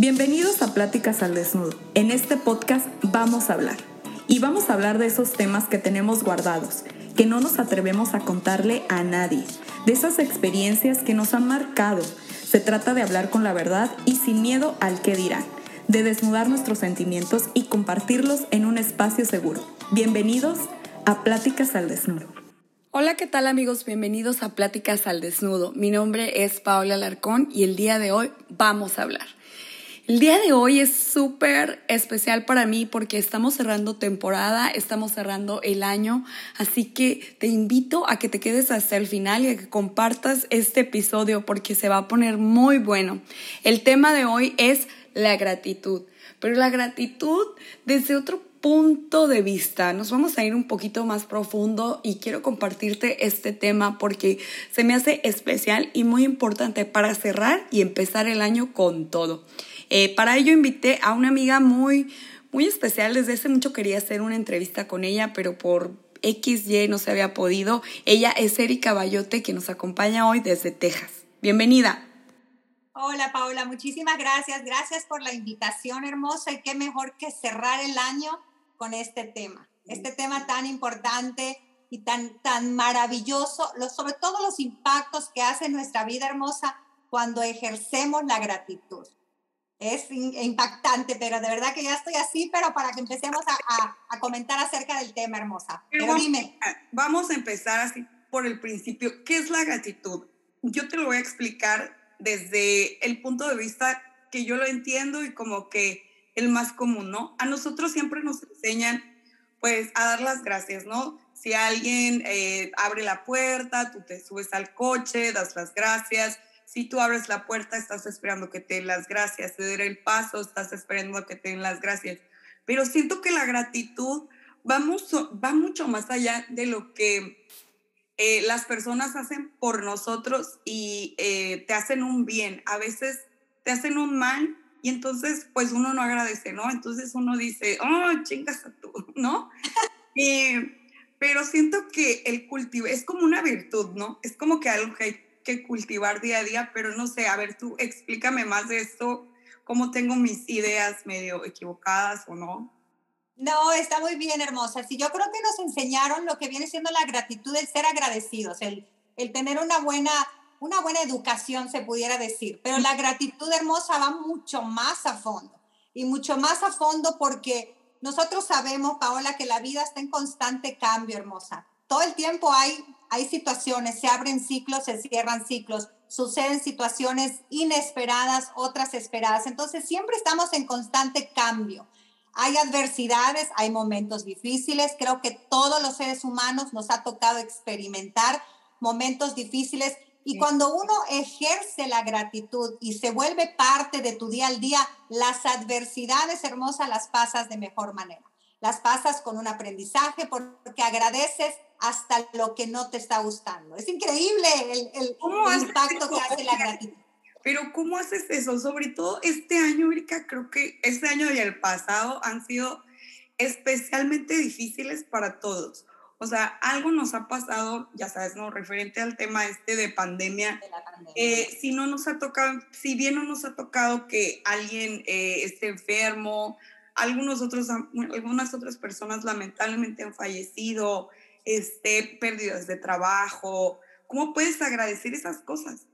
Bienvenidos a Pláticas al Desnudo. En este podcast vamos a hablar. Y vamos a hablar de esos temas que tenemos guardados, que no nos atrevemos a contarle a nadie, de esas experiencias que nos han marcado. Se trata de hablar con la verdad y sin miedo al que dirán, de desnudar nuestros sentimientos y compartirlos en un espacio seguro. Bienvenidos a Pláticas al Desnudo. Hola, ¿qué tal amigos? Bienvenidos a Pláticas al Desnudo. Mi nombre es Paola Alarcón y el día de hoy vamos a hablar. El día de hoy es súper especial para mí porque estamos cerrando temporada, estamos cerrando el año, así que te invito a que te quedes hasta el final y a que compartas este episodio porque se va a poner muy bueno. El tema de hoy es la gratitud, pero la gratitud desde otro punto de vista. Nos vamos a ir un poquito más profundo y quiero compartirte este tema porque se me hace especial y muy importante para cerrar y empezar el año con todo. Eh, para ello invité a una amiga muy, muy especial. Desde hace mucho quería hacer una entrevista con ella, pero por XY no se había podido. Ella es Erika Bayote, que nos acompaña hoy desde Texas. Bienvenida. Hola Paola, muchísimas gracias. Gracias por la invitación hermosa y qué mejor que cerrar el año con este tema. Este tema tan importante y tan, tan maravilloso, sobre todo los impactos que hace en nuestra vida hermosa cuando ejercemos la gratitud es impactante, pero de verdad que ya estoy así, pero para que empecemos a, a, comentar acerca del tema, hermosa. Pero, dime. Vamos a empezar así por el principio. ¿Qué es la gratitud? Yo te lo voy a explicar desde el punto de vista que yo lo entiendo y como que el más común, ¿no? A nosotros siempre nos enseñan, pues, a dar las gracias, ¿no? Si alguien eh, abre la puerta, tú te subes al coche, das las gracias si tú abres la puerta, estás esperando que te den las gracias, ceder el paso, estás esperando que te den las gracias. Pero siento que la gratitud va mucho, va mucho más allá de lo que eh, las personas hacen por nosotros y eh, te hacen un bien. A veces te hacen un mal y entonces pues uno no agradece, ¿no? Entonces uno dice, oh, chingas a tú, ¿no? pero siento que el cultivo es como una virtud, ¿no? Es como que algo que que cultivar día a día, pero no sé, a ver, tú explícame más de esto, cómo tengo mis ideas medio equivocadas o no. No, está muy bien, hermosa. Sí, yo creo que nos enseñaron lo que viene siendo la gratitud, el ser agradecidos, el, el tener una buena, una buena educación, se pudiera decir. Pero la gratitud hermosa va mucho más a fondo. Y mucho más a fondo porque nosotros sabemos, Paola, que la vida está en constante cambio, hermosa todo el tiempo hay, hay situaciones, se abren ciclos, se cierran ciclos, suceden situaciones inesperadas, otras esperadas. Entonces siempre estamos en constante cambio. Hay adversidades, hay momentos difíciles. Creo que todos los seres humanos nos ha tocado experimentar momentos difíciles. Y cuando uno ejerce la gratitud y se vuelve parte de tu día al día, las adversidades hermosas las pasas de mejor manera. Las pasas con un aprendizaje porque agradeces hasta lo que no te está gustando. Es increíble el, el, impacto que hace la gratitud. Pero ¿cómo haces eso? Sobre todo este año, Erika, creo que este año y el pasado han sido especialmente difíciles para todos. O sea, algo nos ha pasado, ya sabes, ¿no? Referente al tema este de pandemia. Eh, si no nos ha tocado, si bien no nos ha tocado que alguien eh, esté enfermo, algunos otros, algunas otras personas lamentablemente han fallecido, este, pérdidas de trabajo. ¿Cómo puedes agradecer esas cosas?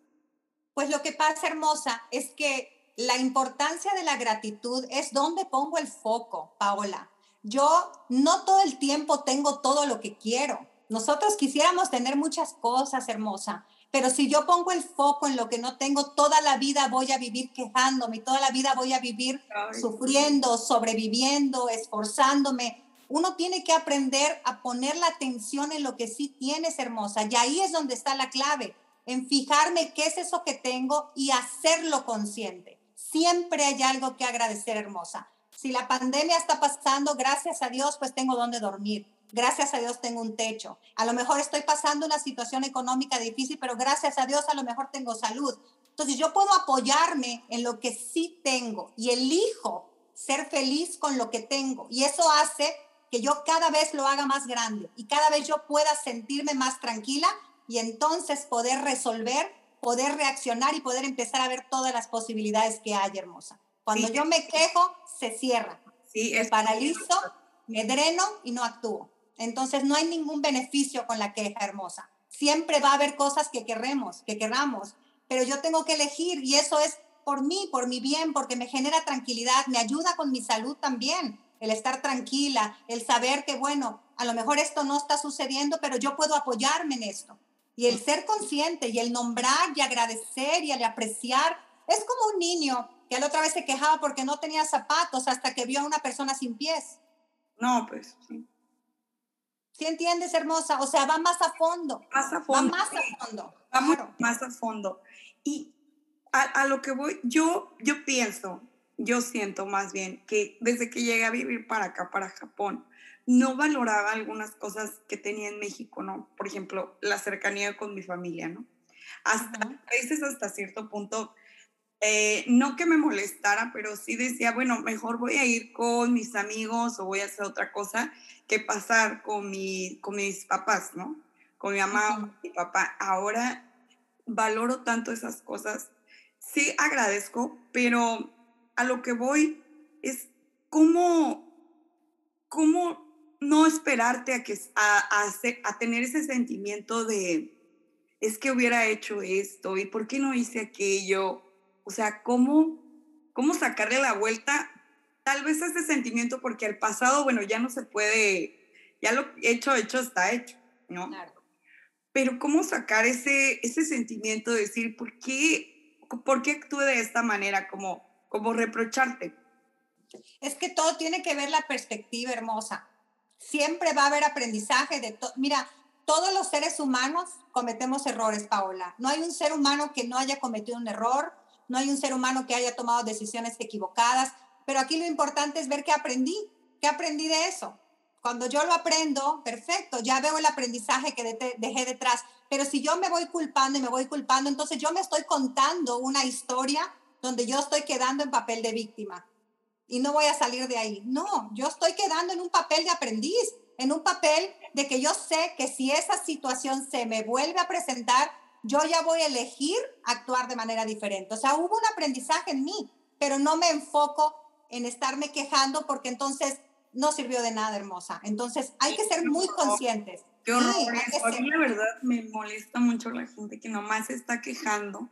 Pues lo que pasa, hermosa, es que la importancia de la gratitud es donde pongo el foco, Paola. Yo no todo el tiempo tengo todo lo que quiero. Nosotros quisiéramos tener muchas cosas, hermosa, pero si yo pongo el foco en lo que no tengo, toda la vida voy a vivir quejándome, toda la vida voy a vivir sufriendo, sobreviviendo, esforzándome, uno tiene que aprender a poner la atención en lo que sí tienes, hermosa. Y ahí es donde está la clave, en fijarme qué es eso que tengo y hacerlo consciente. Siempre hay algo que agradecer, hermosa. Si la pandemia está pasando, gracias a Dios, pues tengo donde dormir. Gracias a Dios tengo un techo. A lo mejor estoy pasando una situación económica difícil, pero gracias a Dios a lo mejor tengo salud. Entonces yo puedo apoyarme en lo que sí tengo y elijo ser feliz con lo que tengo. Y eso hace que yo cada vez lo haga más grande y cada vez yo pueda sentirme más tranquila y entonces poder resolver, poder reaccionar y poder empezar a ver todas las posibilidades que hay, hermosa. Cuando yo me quejo, se cierra. Sí, me paralizo, me dreno y no actúo. Entonces no hay ningún beneficio con la queja hermosa. Siempre va a haber cosas que queremos, que queramos, pero yo tengo que elegir y eso es por mí, por mi bien, porque me genera tranquilidad, me ayuda con mi salud también, el estar tranquila, el saber que, bueno, a lo mejor esto no está sucediendo, pero yo puedo apoyarme en esto. Y el ser consciente y el nombrar y agradecer y el apreciar, es como un niño que la otra vez se quejaba porque no tenía zapatos hasta que vio a una persona sin pies. No, pues sí. ¿Sí entiendes, hermosa? O sea, va más a fondo. Más a fondo. Va más a fondo. Va más a fondo. Y a, a, lo que voy, yo, yo pienso, yo siento más bien que desde que llegué a vivir para acá, para Japón, no valoraba algunas cosas que tenía en México, ¿no? Por ejemplo, la cercanía con mi familia, ¿no? Hasta, a veces hasta cierto punto, eh, no que me molestara, pero sí decía, bueno, mejor voy a ir con mis amigos o voy a hacer otra cosa que pasar con, mi, con mis papás, ¿no? Con mi mamá o mi papá. Ahora valoro tanto esas cosas. Sí agradezco, pero a lo que voy es cómo, cómo no esperarte a, que, a, a, a tener ese sentimiento de, es que hubiera hecho esto y por qué no hice aquello. O sea, ¿cómo, cómo sacarle la vuelta tal vez ese sentimiento porque al pasado, bueno, ya no se puede, ya lo hecho, hecho está hecho, ¿no? Claro. Pero cómo sacar ese, ese sentimiento de decir, ¿por qué, por qué actúe de esta manera? Como, como reprocharte. Es que todo tiene que ver la perspectiva hermosa. Siempre va a haber aprendizaje de todo. Mira, todos los seres humanos cometemos errores, Paola. No hay un ser humano que no haya cometido un error, no hay un ser humano que haya tomado decisiones equivocadas, pero aquí lo importante es ver qué aprendí, qué aprendí de eso. Cuando yo lo aprendo, perfecto, ya veo el aprendizaje que de dejé detrás, pero si yo me voy culpando y me voy culpando, entonces yo me estoy contando una historia donde yo estoy quedando en papel de víctima y no voy a salir de ahí. No, yo estoy quedando en un papel de aprendiz, en un papel de que yo sé que si esa situación se me vuelve a presentar, yo ya voy a elegir actuar de manera diferente. O sea, hubo un aprendizaje en mí, pero no me enfoco en estarme quejando porque entonces no sirvió de nada, hermosa. Entonces hay que ser muy conscientes. Qué horror. Sí, a mí la verdad me molesta mucho la gente que nomás está quejando.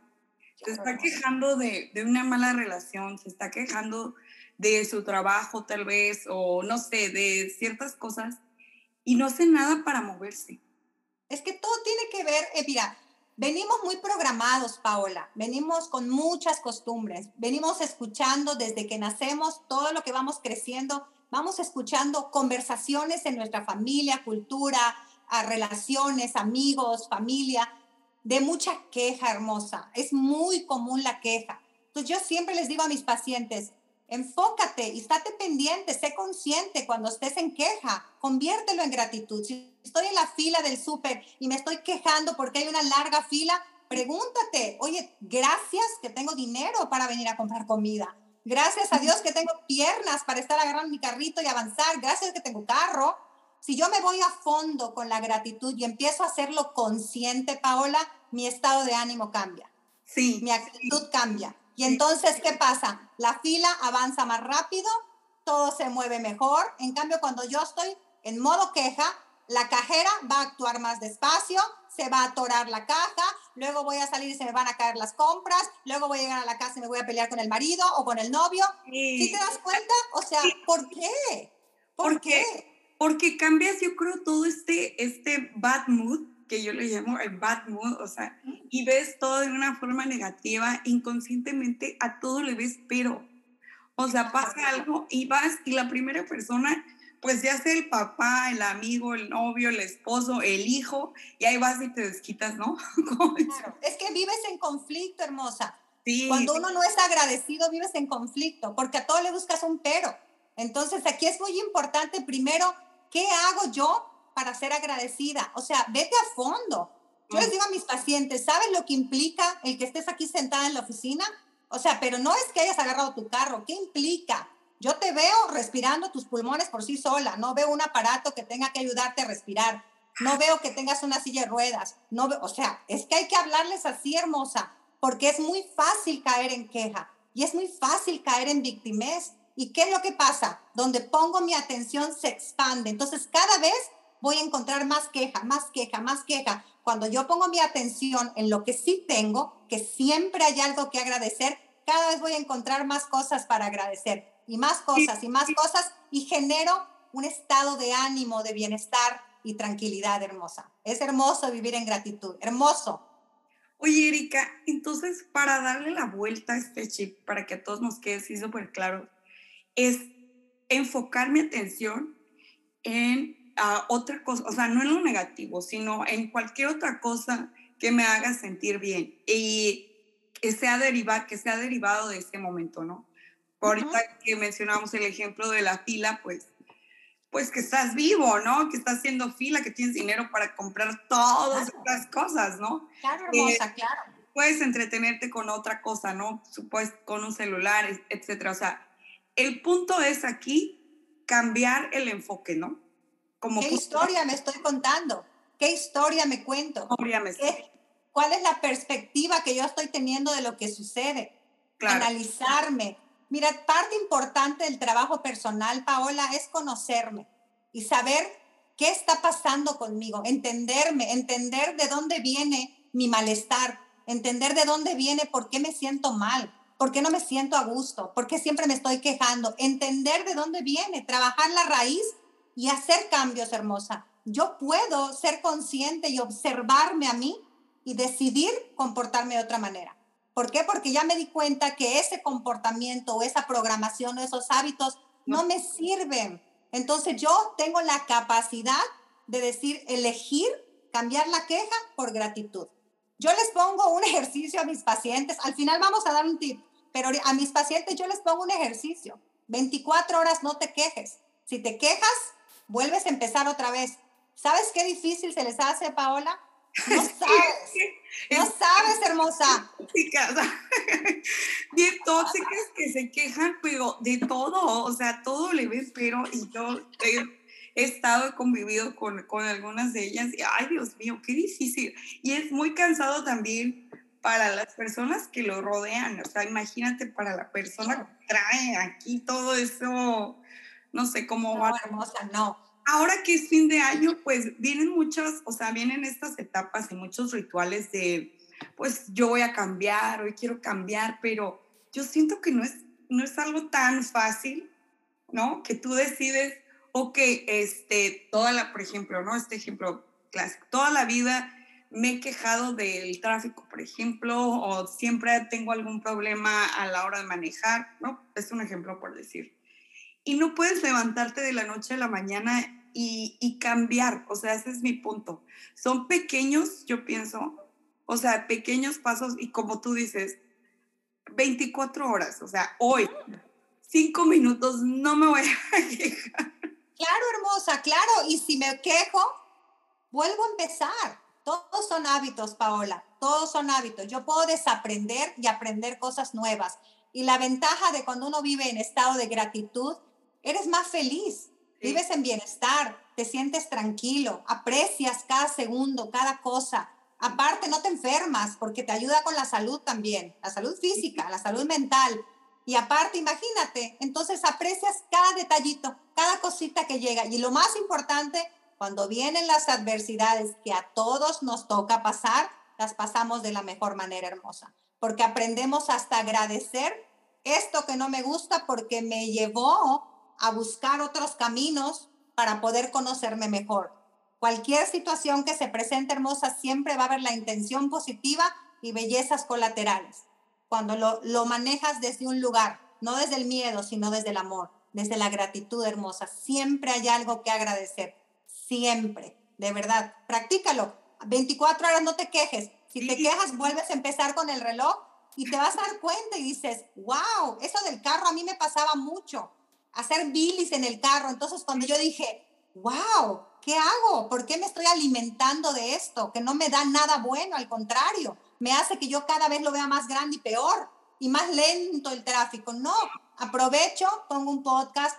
Se está quejando de, de una mala relación, se está quejando de su trabajo tal vez, o no sé, de ciertas cosas, y no hace nada para moverse. Es que todo tiene que ver, eh, mira, venimos muy programados, Paola, venimos con muchas costumbres, venimos escuchando desde que nacemos todo lo que vamos creciendo, vamos escuchando conversaciones en nuestra familia, cultura, a relaciones, amigos, familia, de mucha queja hermosa. Es muy común la queja. Entonces yo siempre les digo a mis pacientes, Enfócate y estate pendiente, sé consciente cuando estés en queja, conviértelo en gratitud. Si estoy en la fila del súper y me estoy quejando porque hay una larga fila, pregúntate, oye, gracias que tengo dinero para venir a comprar comida. Gracias a Dios que tengo piernas para estar agarrando mi carrito y avanzar. Gracias que tengo carro. Si yo me voy a fondo con la gratitud y empiezo a hacerlo consciente, Paola, mi estado de ánimo cambia. Sí. Mi actitud cambia. Y entonces, ¿qué pasa? La fila avanza más rápido, todo se mueve mejor. En cambio, cuando yo estoy en modo queja, la cajera va a actuar más despacio, se va a atorar la caja, luego voy a salir y se me van a caer las compras, luego voy a llegar a la casa y me voy a pelear con el marido o con el novio. ¿Sí, te das cuenta? O sea, ¿por qué? ¿Por, ¿Por qué? qué? Porque cambias, yo creo, todo este, este bad mood que yo le llamo el bad mood, o sea, y ves todo de una forma negativa, inconscientemente a todo le ves pero. O sea, pasa algo y vas y la primera persona, pues ya sea el papá, el amigo, el novio, el esposo, el hijo, y ahí vas y te desquitas, ¿no? claro. Es que vives en conflicto, hermosa. Sí. Cuando uno no es agradecido, vives en conflicto, porque a todo le buscas un pero. Entonces, aquí es muy importante primero, ¿qué hago yo para ser agradecida. O sea, vete a fondo. Yo les mm. digo a mis pacientes, ¿sabes lo que implica el que estés aquí sentada en la oficina? O sea, pero no es que hayas agarrado tu carro, ¿qué implica? Yo te veo respirando tus pulmones por sí sola, no veo un aparato que tenga que ayudarte a respirar, no veo que tengas una silla de ruedas, no o sea, es que hay que hablarles así, hermosa, porque es muy fácil caer en queja. y es muy fácil caer en victimez. ¿Y qué es lo que pasa? Donde pongo mi atención se expande. Entonces cada vez voy a encontrar más queja, más queja, más queja. Cuando yo pongo mi atención en lo que sí tengo, que siempre hay algo que agradecer, cada vez voy a encontrar más cosas para agradecer y más cosas y más cosas y genero un estado de ánimo, de bienestar y tranquilidad hermosa. Es hermoso vivir en gratitud, hermoso. Oye, Erika, entonces para darle la vuelta a este chip, para que a todos nos quede así súper claro, es enfocar mi atención en a otra cosa, o sea, no en lo negativo, sino en cualquier otra cosa que me haga sentir bien y que sea, deriva, que sea derivado de ese momento, ¿no? Ahorita que mencionamos el ejemplo de la fila, pues, pues que estás vivo, ¿no? Que estás haciendo fila, que tienes dinero para comprar todas las cosas, ¿no? Claro, hermosa, claro. Puedes entretenerte con otra cosa, ¿no? Puedes con un celular, etcétera. O sea, el punto es aquí cambiar el enfoque, ¿no? ¿Qué historia me estoy contando? ¿Qué historia me cuento? ¿Cuál es la perspectiva que yo estoy teniendo de lo que sucede? Analizarme. Mira, parte importante del trabajo personal, Paola, es conocerme y saber qué está pasando conmigo, entenderme, entender de dónde viene mi malestar, entender de dónde viene, por qué me siento mal, por qué no me siento a gusto, por qué siempre me estoy quejando, entender de dónde viene, trabajar la raíz y hacer cambios, hermosa. Yo puedo ser consciente y observarme a mí y decidir comportarme de otra manera. ¿Por qué? Porque ya me di cuenta que ese comportamiento o esa programación o esos hábitos no, me sirven. Entonces yo tengo la capacidad de decir, elegir cambiar la queja por gratitud. Yo les pongo un ejercicio a mis pacientes, al final vamos a dar un tip, pero a mis pacientes yo les pongo un ejercicio. 24 horas no te quejes. Si te quejas, vuelves a empezar otra vez. ¿Sabes qué difícil se les hace, Paola? No sabes. No sabes, hermosa. Bien tóxicas que se quejan, pero de todo, o sea, todo le ves, pero y yo he, estado, he convivido con, con algunas de ellas y, ay, Dios mío, qué difícil. Y es muy cansado también para las personas que lo rodean. O sea, imagínate para la persona que trae aquí todo eso no sé cómo va. hermosa, no. Ahora que es fin de año, pues vienen muchas, o sea, vienen estas etapas y muchos rituales de, pues yo voy a cambiar, hoy quiero cambiar, pero yo siento que no es, no es algo tan fácil, ¿no? Que tú decides, ok, este, toda la, por ejemplo, ¿no? Este ejemplo clásico, toda la vida me he quejado del tráfico, por ejemplo, o siempre tengo algún problema a la hora de manejar, ¿no? Es un ejemplo por decir y no puedes levantarte de la noche a la mañana y, cambiar, o sea, ese es mi punto. Son pequeños, yo pienso, o sea, pequeños pasos y como tú dices, 24 horas, o sea, hoy, cinco minutos, no me voy a quejar. Claro, hermosa, claro, y si me quejo, vuelvo a empezar. Todos son hábitos, Paola, todos son hábitos. Yo puedo desaprender y aprender cosas nuevas. Y la ventaja de cuando uno vive en estado de gratitud eres más feliz, vives en bienestar, te sientes tranquilo, aprecias cada segundo, cada cosa. Aparte, no te enfermas porque te ayuda con la salud también, la salud física, la salud mental. Y aparte, imagínate, entonces aprecias cada detallito, cada cosita que llega. Y lo más importante, cuando vienen las adversidades que a todos nos toca pasar, las pasamos de la mejor manera hermosa. Porque aprendemos hasta agradecer esto que no me gusta porque me llevó a buscar otros caminos para poder conocerme mejor. Cualquier situación que se presente hermosa siempre va a haber la intención positiva y bellezas colaterales. Cuando lo, lo manejas desde un lugar, no desde el miedo, sino desde el amor, desde la gratitud hermosa, siempre hay algo que agradecer. Siempre, de verdad. Practícalo. 24 horas no te quejes. Si te quejas, vuelves a empezar con el reloj y te vas a dar cuenta y dices, wow, eso del carro a mí me pasaba mucho hacer bilis en el carro. Entonces cuando yo dije, wow, ¿qué hago? ¿Por qué me estoy alimentando de esto? Que no me da nada bueno, al contrario, me hace que yo cada vez lo vea más grande y peor y más lento el tráfico. No, aprovecho, pongo un podcast,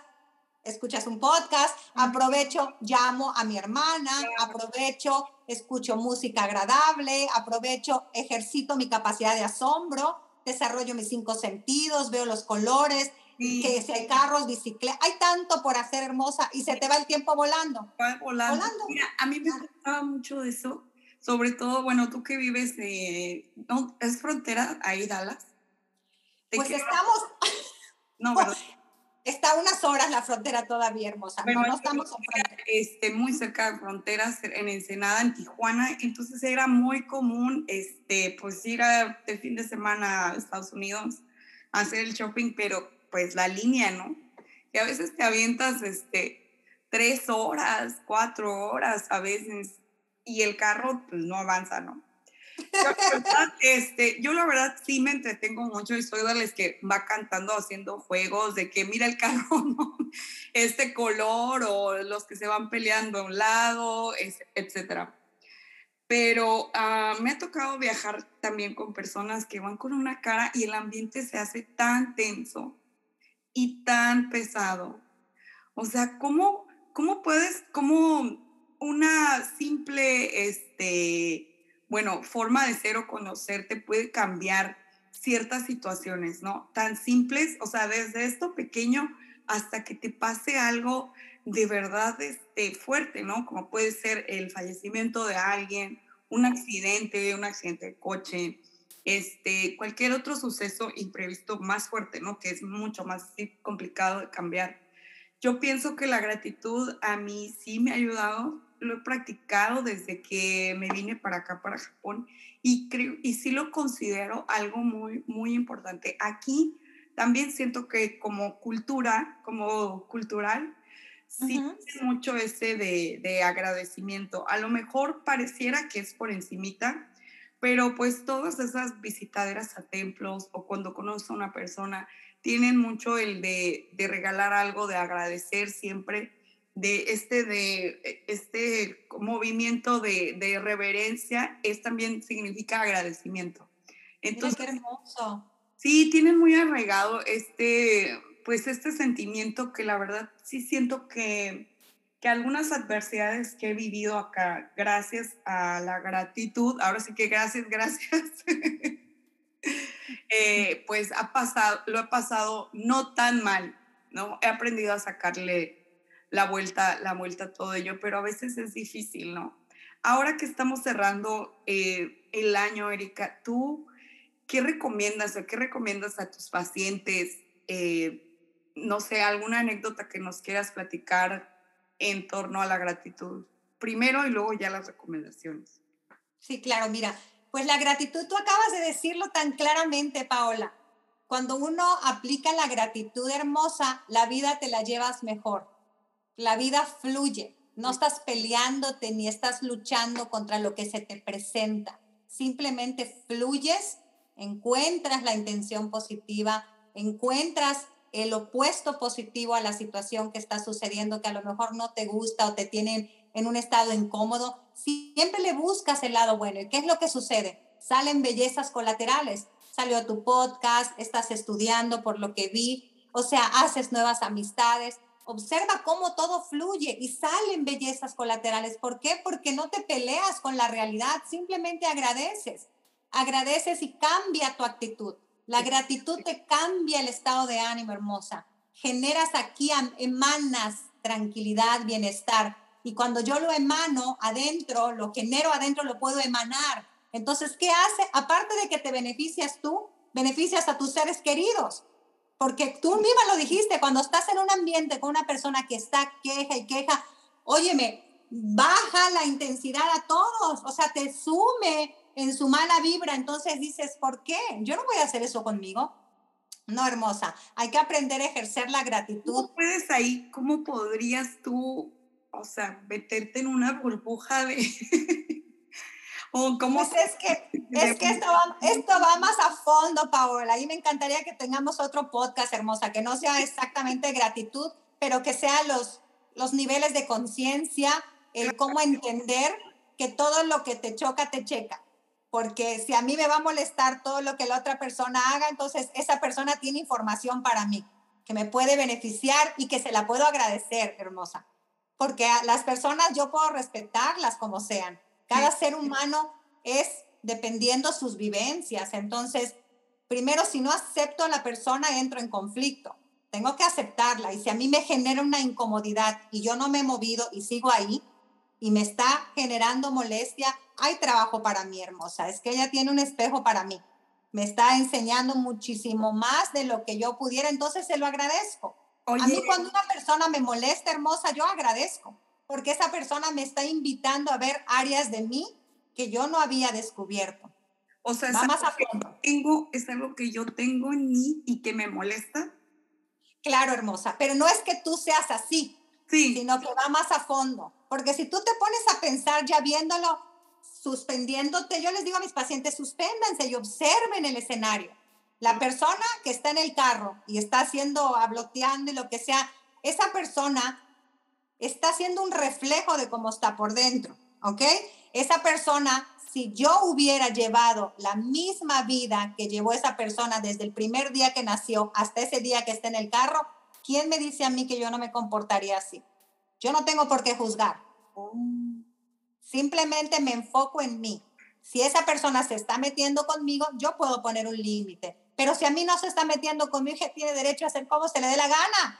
escuchas un podcast, aprovecho, llamo a mi hermana, aprovecho, escucho música agradable, aprovecho, ejercito mi capacidad de asombro desarrollo mis cinco sentidos, veo los colores, que si hay carros, bicicletas, hay tanto por hacer hermosa y se te va el tiempo volando. Va volando. Mira, a mí me gustaba mucho eso, sobre todo, bueno, tú que vives, eh, ¿no? ¿es frontera ahí Dallas? Pues estamos... No, ¿verdad? Está unas horas la frontera todavía hermosa. no, no estamos este, muy cerca de fronteras, en Ensenada, en Tijuana. Entonces era muy común este, pues ir a, de fin de semana a Estados Unidos a hacer el shopping, pero pues la línea, ¿no? Y a veces te avientas este, tres horas, cuatro horas a veces y el carro pues no avanza, ¿no? Yo la, verdad, este, yo la verdad sí me entretengo mucho y soy de las que va cantando haciendo juegos de que mira el carro, ¿no? este color o los que se van peleando a un lado, etcétera. Pero uh, me ha tocado viajar también con personas que van con una cara y el ambiente se hace tan tenso y tan pesado. O sea, ¿cómo, cómo puedes, cómo una simple, este, bueno, forma de ser o conocerte puede cambiar ciertas situaciones, ¿no? Tan simples, o sea, desde esto pequeño hasta que te pase algo de verdad este, fuerte, ¿no? Como puede ser el fallecimiento de alguien, un accidente, un accidente de coche, este, cualquier otro suceso imprevisto más fuerte, ¿no? Que es mucho más complicado de cambiar. Yo pienso que la gratitud a mí sí me ha ayudado, lo he practicado desde que me vine para acá, para Japón, y, creo, y sí lo considero algo muy, muy importante. Aquí también siento que como cultura, como cultural, sí mucho ese de, de agradecimiento. A lo mejor pareciera que es por encimita, pero pues todas esas visitaderas a templos o cuando conoces a una persona tienen mucho el de, de regalar algo, de agradecer siempre, de este, de e, este movimiento de, de reverencia, es también significa agradecimiento. Entonces, qué hermoso. Sí, tienen muy arraigado este, pues este sentimiento que la verdad sí siento que que algunas adversidades que he vivido acá, gracias a la gratitud, ahora sí que gracias, gracias, eh, pues ha pasado, lo he pasado no tan mal, ¿no? He aprendido a sacarle la vuelta, la vuelta a todo ello, pero a veces es difícil, ¿no? Ahora que estamos cerrando eh, el año, Erika, ¿tú qué recomiendas o qué recomiendas a tus pacientes? Eh, no sé, alguna anécdota que nos quieras platicar en torno a la gratitud primero y luego ya las recomendaciones. Sí, claro, mira, pues la gratitud, tú acabas de decirlo tan claramente, Paola. Cuando uno aplica la gratitud hermosa, la vida te la llevas mejor. La vida fluye. No estás peleándote ni estás luchando contra lo que se te presenta. Simplemente fluyes, encuentras la intención positiva, encuentras el opuesto positivo a la situación que está sucediendo, que a lo mejor no te gusta o te tienen en un estado incómodo, siempre le buscas el lado bueno. ¿Y qué es lo que sucede? Salen bellezas colaterales. Salió tu podcast, estás estudiando por lo que vi, o sea, haces nuevas amistades. Observa cómo todo fluye y salen bellezas colaterales. ¿Por qué? Porque no te peleas con la realidad, simplemente agradeces. Agradeces y cambia tu actitud. La gratitud te cambia el estado de ánimo, hermosa. Generas aquí, emanas tranquilidad, bienestar. Y cuando yo lo emano adentro, lo genero adentro, lo puedo emanar. Entonces, ¿qué hace? Aparte de que te beneficias tú, beneficias a tus seres queridos. Porque tú misma lo dijiste, cuando estás en un ambiente con una persona que está queja y queja, óyeme, baja la intensidad a todos, o sea, te sume en su mala vibra, entonces dices, ¿por qué? Yo no voy a hacer eso conmigo. No, hermosa, hay que aprender a ejercer la gratitud. ¿Cómo puedes ahí, cómo podrías tú, o sea, meterte en una burbuja de... o cómo... Pues es que, es que esto, va, esto va más a fondo, Paola, y me encantaría que tengamos otro podcast, hermosa, que no sea exactamente gratitud, pero que sea los, los niveles de conciencia, el cómo entender que todo lo que te choca, te checa porque si a mí me va a molestar todo lo que la otra persona haga, entonces esa persona tiene información para mí que me puede beneficiar y que se la puedo agradecer, hermosa. Porque a las personas yo puedo respetarlas como sean. Cada ser humano es dependiendo sus vivencias. Entonces, primero, si no acepto a la persona, entro en conflicto. Tengo que aceptarla. Y si a mí me genera una incomodidad y yo no me he movido y sigo ahí y me está generando molestia, hay trabajo para mí, hermosa. Es que ella tiene un espejo para mí. Me está enseñando muchísimo más de lo que yo pudiera, entonces se lo agradezco. A mí cuando una persona me molesta, hermosa, yo agradezco, porque esa persona me está invitando a ver áreas de mí que yo no había descubierto. O sea, es, más a fondo. Tengo, es algo que yo tengo en mí y que me molesta. Claro, hermosa, pero no es que tú seas así, sí. sino que va más a fondo. Porque si tú te pones a pensar ya viéndolo, suspendiéndote, yo les digo a mis pacientes, suspéndanse y observen el escenario. La persona que está en el carro y está haciendo, habloteando y lo que sea, esa persona está haciendo un reflejo de cómo está por dentro, ¿ok? Esa persona si yo hubiera llevado la misma vida que llevó esa persona desde el primer día que nació hasta ese día que está en el carro, ¿quién me dice a mí que yo no me comportaría así? Yo no tengo por qué juzgar. Simplemente me enfoco en mí. Si esa persona se está metiendo conmigo, yo puedo poner un límite. Pero si a mí no se está metiendo conmigo, tiene derecho a hacer como se le dé la gana.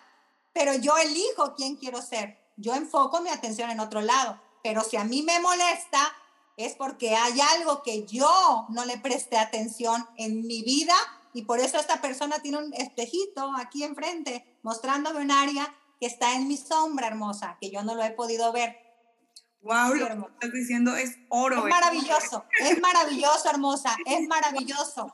Pero yo elijo quién quiero ser. Yo enfoco mi atención en otro lado. Pero si a mí me molesta, es porque hay algo que yo no le presté atención en mi vida y por eso esta persona tiene un espejito aquí enfrente mostrándome un área que está en mi sombra hermosa, que yo no lo he podido ver. Wow, lo que estás diciendo es oro. Es ¿eh? maravilloso, es maravilloso, hermosa, es maravilloso.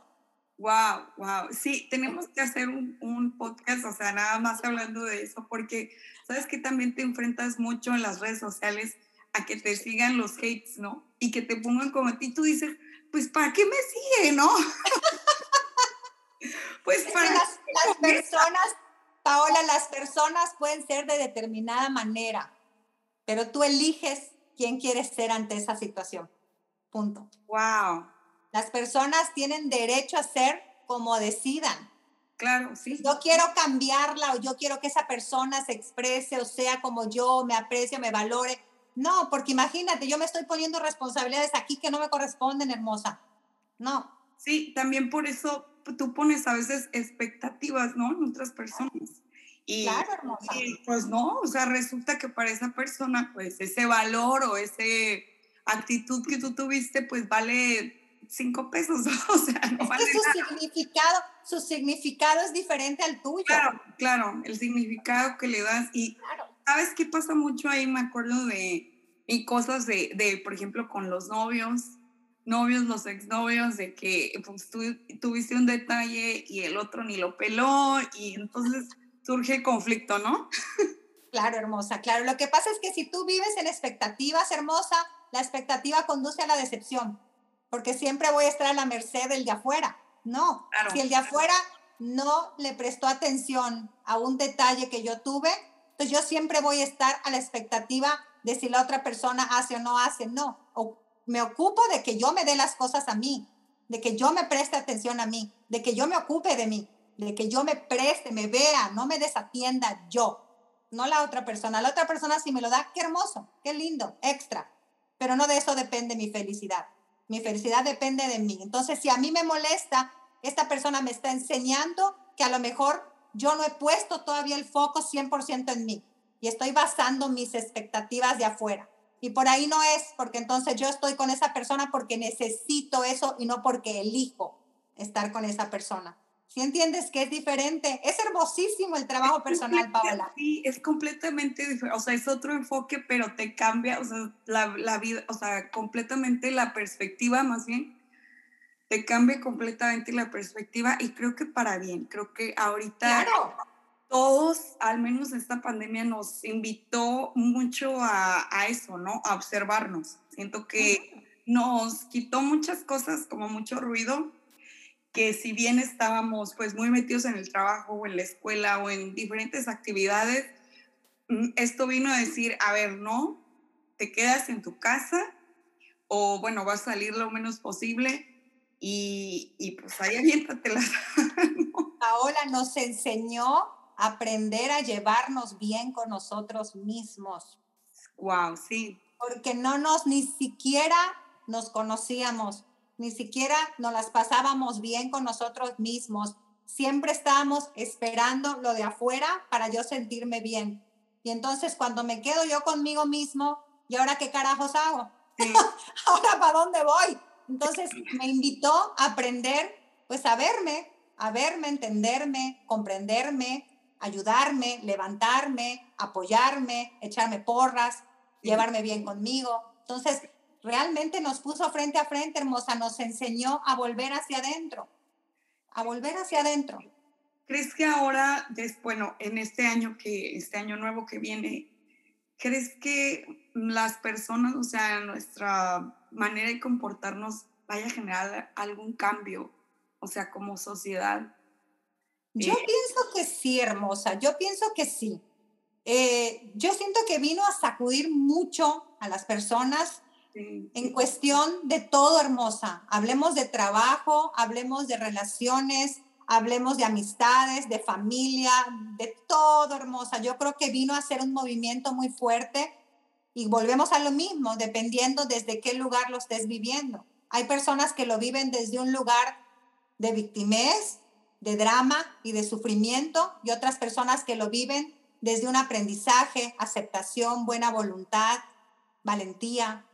Wow, wow. Sí, tenemos que hacer un, un, podcast, o sea, nada más hablando de eso, porque sabes que también te enfrentas mucho en las redes sociales a que te sigan los hates, ¿no? Y que te pongan como a ti, tú dices, pues ¿para qué me sigue, no? pues para... Las, las personas, Paola, las personas pueden ser de determinada manera, pero tú eliges quién quieres ser ante esa situación. Punto. Wow. Las personas tienen derecho a ser como decidan. Claro, sí. Yo quiero cambiarla o yo quiero que esa persona se exprese o sea como yo, me aprecie, me valore no, porque imagínate, yo me estoy poniendo responsabilidades aquí que no me corresponden, hermosa. No. Sí, también por eso tú pones a veces expectativas, ¿no? En otras personas. Y, claro, hermosa. pues no, o sea, resulta que para esa persona, pues ese valor o ese actitud que tú tuviste, pues vale cinco pesos, o sea, no vale su significado, su significado es diferente al tuyo. Claro, claro, el significado que le das y claro. ¿Sabes qué pasa mucho ahí? Me acuerdo de y cosas de, de, por ejemplo, con los novios, novios, los exnovios, de que pues, tú tuviste un detalle y el otro ni lo peló y entonces surge el conflicto, ¿no? Claro, hermosa, claro. Lo que pasa es que si tú vives en expectativas, hermosa, la expectativa conduce a la decepción, porque siempre voy a estar a la merced del de afuera. No, si el de afuera no le prestó atención a un detalle que yo tuve, entonces yo siempre voy a estar a la expectativa de si la otra persona hace o no hace, no. O me ocupo de que yo me dé las cosas a mí, de que yo me preste atención a mí, de que yo me ocupe de mí, de que yo me preste, me vea, no me desatienda yo, no la otra persona. La otra persona si me lo da, qué hermoso, qué lindo, extra. Pero no de eso depende mi felicidad. Mi felicidad depende de mí. Entonces, si a mí me molesta, esta persona me está enseñando que a lo mejor yo no he puesto todavía el foco 100% en mí y estoy basando mis expectativas de afuera. Y por ahí no es, porque entonces yo estoy con esa persona porque necesito eso y no porque elijo estar con esa persona. Si entiendes que es diferente, es hermosísimo el trabajo personal, Paola. Sí, es completamente diferente, o sea, es otro enfoque, pero te cambia, o sea, la, la vida, o sea, completamente la perspectiva más bien te cambia completamente la perspectiva y creo que para bien, creo que ahorita todos, al menos esta pandemia nos invitó mucho a, a, eso, ¿no? A observarnos. Siento que nos quitó muchas cosas, como mucho ruido, que si bien estábamos pues muy metidos en el trabajo o en la escuela o en diferentes actividades, mm, esto vino a decir, a ver, no, te quedas en tu casa o bueno, vas a salir lo menos posible y, y pues ahí aviéntatela. Paola nos enseñó a aprender a llevarnos bien con nosotros mismos. Wow, sí. Porque no nos ni siquiera nos conocíamos. Ni siquiera nos las pasábamos bien con nosotros mismos. Siempre estábamos esperando lo de afuera para yo sentirme bien. Y entonces cuando me quedo yo conmigo mismo, ¿y ahora qué carajos hago? ¿Ahora para dónde voy? Entonces me invitó a aprender, pues a verme, a verme, entenderme, comprenderme, ayudarme, levantarme, apoyarme, echarme porras, llevarme bien conmigo. Entonces, realmente nos puso frente a frente, hermosa, nos enseñó a volver hacia adentro, a volver hacia adentro. ¿Crees que ahora, bueno, en este año que, este año nuevo que viene, crees que las personas, o sea, nuestra manera de comportarnos vaya a generar algún cambio, o sea, como sociedad? Yo eh, pienso que sí, hermosa, yo pienso que sí. Eh, yo siento que vino a sacudir mucho a las personas en cuestión de todo, hermosa. Hablemos de trabajo, hablemos de relaciones, hablemos de amistades, de familia, de todo, hermosa. Yo creo que vino a ser un movimiento muy fuerte y volvemos a lo mismo, dependiendo desde qué lugar lo estés viviendo. Hay personas que lo viven desde un lugar de victimez, de drama y de sufrimiento y otras personas que lo viven desde un aprendizaje, aceptación, buena voluntad, valentía,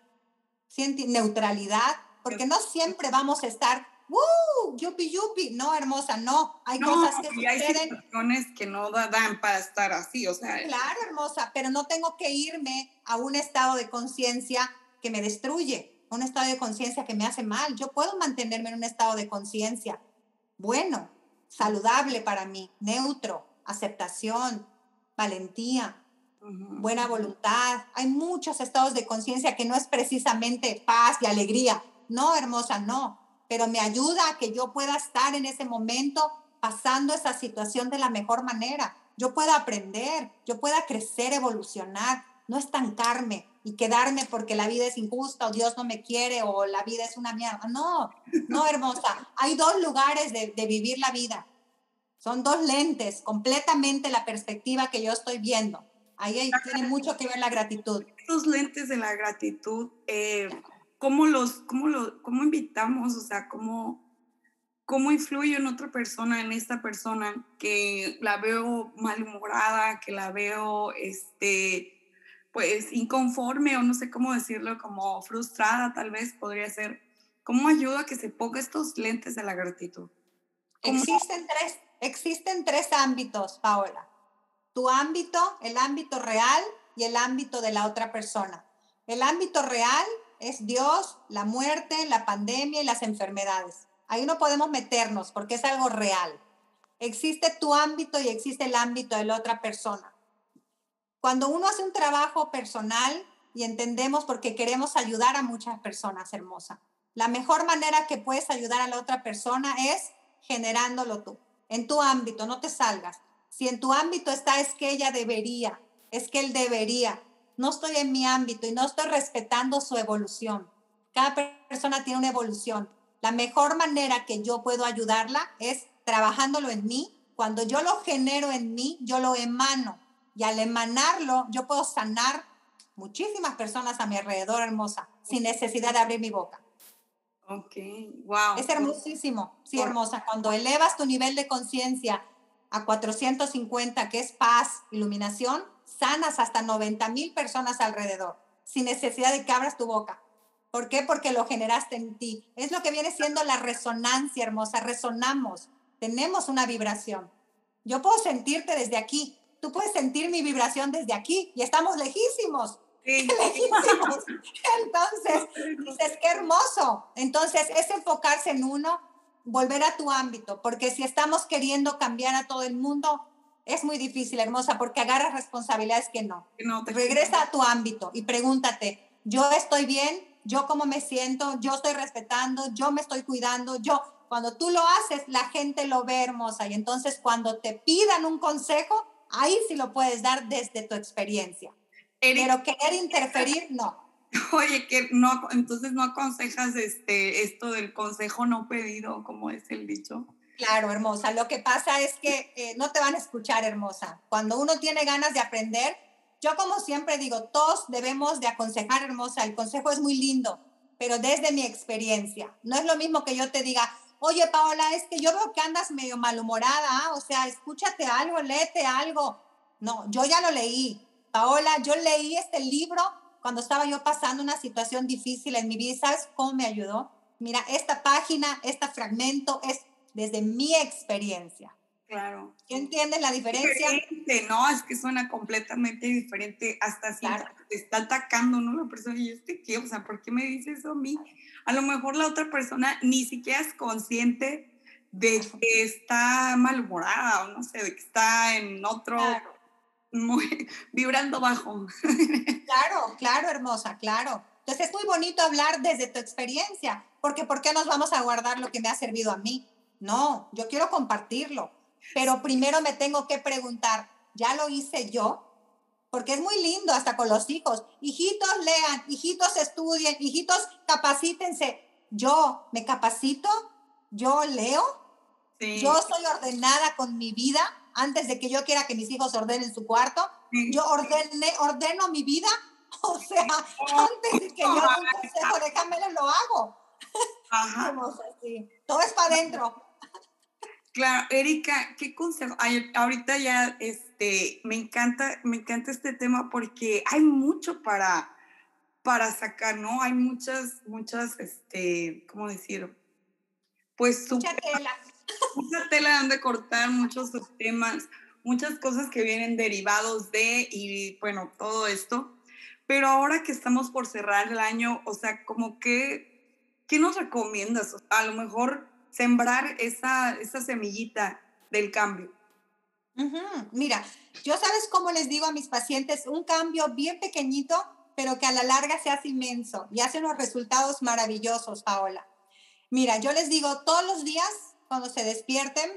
neutralidad, porque no siempre vamos a estar, ¡uh! Yupi, yupi. No, hermosa, no. Hay cosas que y hay situaciones que no dan para estar así, o sea. Claro, hermosa, pero no tengo que irme a un estado de conciencia que me destruye, un estado de conciencia que me hace mal. Yo puedo mantenerme en un estado de conciencia bueno, saludable para mí, neutro, aceptación, valentía, buena voluntad. Hay muchos estados de conciencia que no es precisamente paz y alegría. No, hermosa, no. Pero me ayuda a que yo pueda estar en ese momento pasando esa situación de la mejor manera. Yo pueda aprender, yo pueda crecer, evolucionar, no estancarme y quedarme porque la vida es injusta o Dios no me quiere o la vida es una mierda. No, no, hermosa. Hay dos lugares de, de vivir la vida. Son dos lentes, completamente la perspectiva que yo estoy viendo. Ahí tiene mucho que ver la gratitud. Estos lentes de la gratitud, eh, ¿cómo, los, cómo, lo, ¿cómo invitamos? O sea, ¿cómo, ¿cómo influye en otra persona, en esta persona que la veo malhumorada, que la veo, este, pues, inconforme o no sé cómo decirlo, como frustrada tal vez podría ser? ¿Cómo ayuda a que se ponga estos lentes de la gratitud? Existen tres, existen tres ámbitos, Paola tu ámbito, el ámbito real y el ámbito de la otra persona. El ámbito real es Dios, la muerte, la pandemia y las enfermedades. Ahí no podemos meternos porque es algo real. Existe tu ámbito y existe el ámbito de la otra persona. Cuando uno hace un trabajo personal y entendemos porque queremos ayudar a muchas personas, hermosa, la mejor manera que puedes ayudar a la otra persona es generándolo tú, en tu ámbito, no te salgas. Si en tu ámbito está es que ella debería, es que él debería. No estoy en mi ámbito y no estoy respetando su evolución. Cada persona tiene una evolución. La mejor manera que yo puedo ayudarla es trabajándolo en mí. Cuando yo lo genero en mí, yo lo emano. Y al emanarlo, yo puedo sanar muchísimas personas a mi alrededor, hermosa, sin necesidad de abrir mi boca. Ok, wow. Es hermosísimo, sí, hermosa. Cuando elevas tu nivel de conciencia a 450, que es paz, iluminación, sanas hasta 90 mil personas alrededor, sin necesidad de que abras tu boca. ¿Por qué? Porque lo generaste en ti. Es lo que viene siendo la resonancia hermosa. Resonamos, tenemos una vibración. Yo puedo sentirte desde aquí, tú puedes sentir mi vibración desde aquí y estamos lejísimos. Lejísimos. Entonces, dices, qué hermoso. Entonces, es enfocarse en uno volver a tu ámbito, porque si estamos queriendo cambiar a todo el mundo, es muy difícil, hermosa, porque agarras responsabilidades que no. Regresa a tu ámbito y pregúntate, ¿yo estoy bien? ¿Yo cómo me siento? ¿Yo estoy respetando? ¿Yo me estoy cuidando? ¿Yo? Cuando tú lo haces, la gente lo ve hermosa y entonces cuando te pidan un consejo, ahí sí lo puedes dar desde tu experiencia. Pero querer interferir, no. Oye, que no, entonces no aconsejas este, esto del consejo no pedido, como es el dicho. Claro, hermosa. Lo que pasa es que eh, no te van a escuchar, hermosa. Cuando uno tiene ganas de aprender, yo como siempre digo, todos debemos de aconsejar, hermosa. El consejo es muy lindo, pero desde mi experiencia. No es lo mismo que yo te diga, oye Paola, es que yo veo que andas medio malhumorada, ¿ah? o sea, escúchate algo, léete algo. No, yo ya lo leí. Paola, yo leí este libro cuando estaba yo pasando una situación difícil en mi vida. ¿Sabes cómo me ayudó? Mira, esta página, este fragmento es desde mi experiencia. Claro. ¿Qué entiendes la diferencia? Diferente, no, es que suena completamente diferente, hasta si te está atacando, ¿no? La persona, y este qué, o sea, ¿por qué me dice eso a mí? A lo mejor la otra persona ni siquiera es consciente de que está malhumorada o no sé, de que está en otro, muy, vibrando bajo. Claro, claro, hermosa, claro. Entonces es muy bonito hablar desde tu experiencia, porque ¿por qué nos vamos a guardar lo que me ha servido a mí? No, yo quiero compartirlo, pero primero me tengo que preguntar, ¿ya lo hice yo? Porque es muy lindo hasta con los hijos. Hijitos lean, hijitos estudien, hijitos capacítense. Yo me capacito, yo leo, yo soy ordenada con mi vida antes de que yo quiera que mis hijos ordenen su cuarto. Yo ordene, ordeno mi vida. O sea, antes de que yo dé un consejo, déjamelo, lo hago. Ajá. Todo es para adentro. Claro, Erika, ¿qué consejo? ahorita ya este, me, encanta, me encanta este tema porque hay mucho para, para sacar, ¿no? Hay muchas, muchas, este, ¿cómo decir? Pues mucha tela. Mucha tela donde cortar, muchos temas, muchas cosas que vienen derivados de y bueno, todo esto. Pero ahora que estamos por cerrar el año, o sea, como que, ¿qué nos recomiendas? a lo mejor sembrar esa, esa semillita del cambio. Mira, yo sabes cómo les digo a mis pacientes, un cambio bien pequeñito, pero que a la larga se hace inmenso y hace unos resultados maravillosos, Paola. Mira, yo les digo todos los días, cuando se despierten,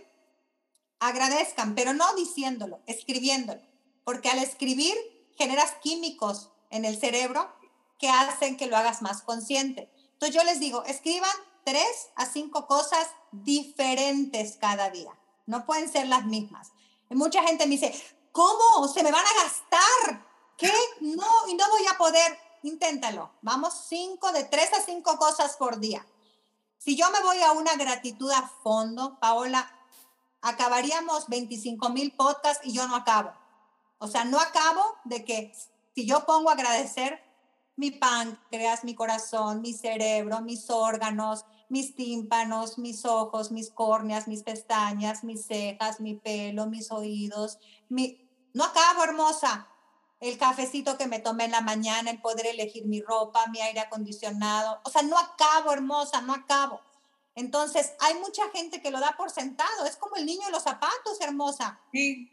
agradezcan, pero no diciéndolo, escribiéndolo, porque al escribir generas químicos en el cerebro que hacen que lo hagas más consciente. Entonces yo les digo, escriban tres a cinco cosas diferentes cada día. No pueden ser las mismas. Y mucha gente me dice, ¿cómo? Se me van a gastar. ¿Qué? No, y no voy a poder. Inténtalo. Vamos cinco, de tres a cinco cosas por día. Si yo me voy a una gratitud a fondo, Paola, acabaríamos 25 mil podcasts y yo no acabo. O sea, no acabo de que si yo pongo a agradecer mi páncreas, mi corazón, mi cerebro, mis órganos, mis tímpanos, mis ojos, mis córneas, mis pestañas, mis cejas, mi pelo, mis oídos. Mi... No acabo, hermosa. El cafecito que me tomé en la mañana, el poder elegir mi ropa, mi aire acondicionado. O sea, no acabo, hermosa, no acabo. Entonces, hay mucha gente que lo da por sentado. Es como el niño de los zapatos, hermosa.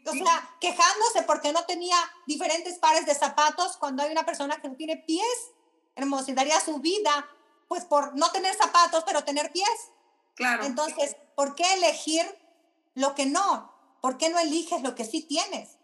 o sea, quejándose porque no tenía diferentes pares de zapatos cuando hay una persona que no tiene pies, hermosa, y daría su vida pues por no tener zapatos, pero tener pies. Claro. Entonces, ¿por qué elegir lo que no? ¿Por qué no eliges lo que sí tienes?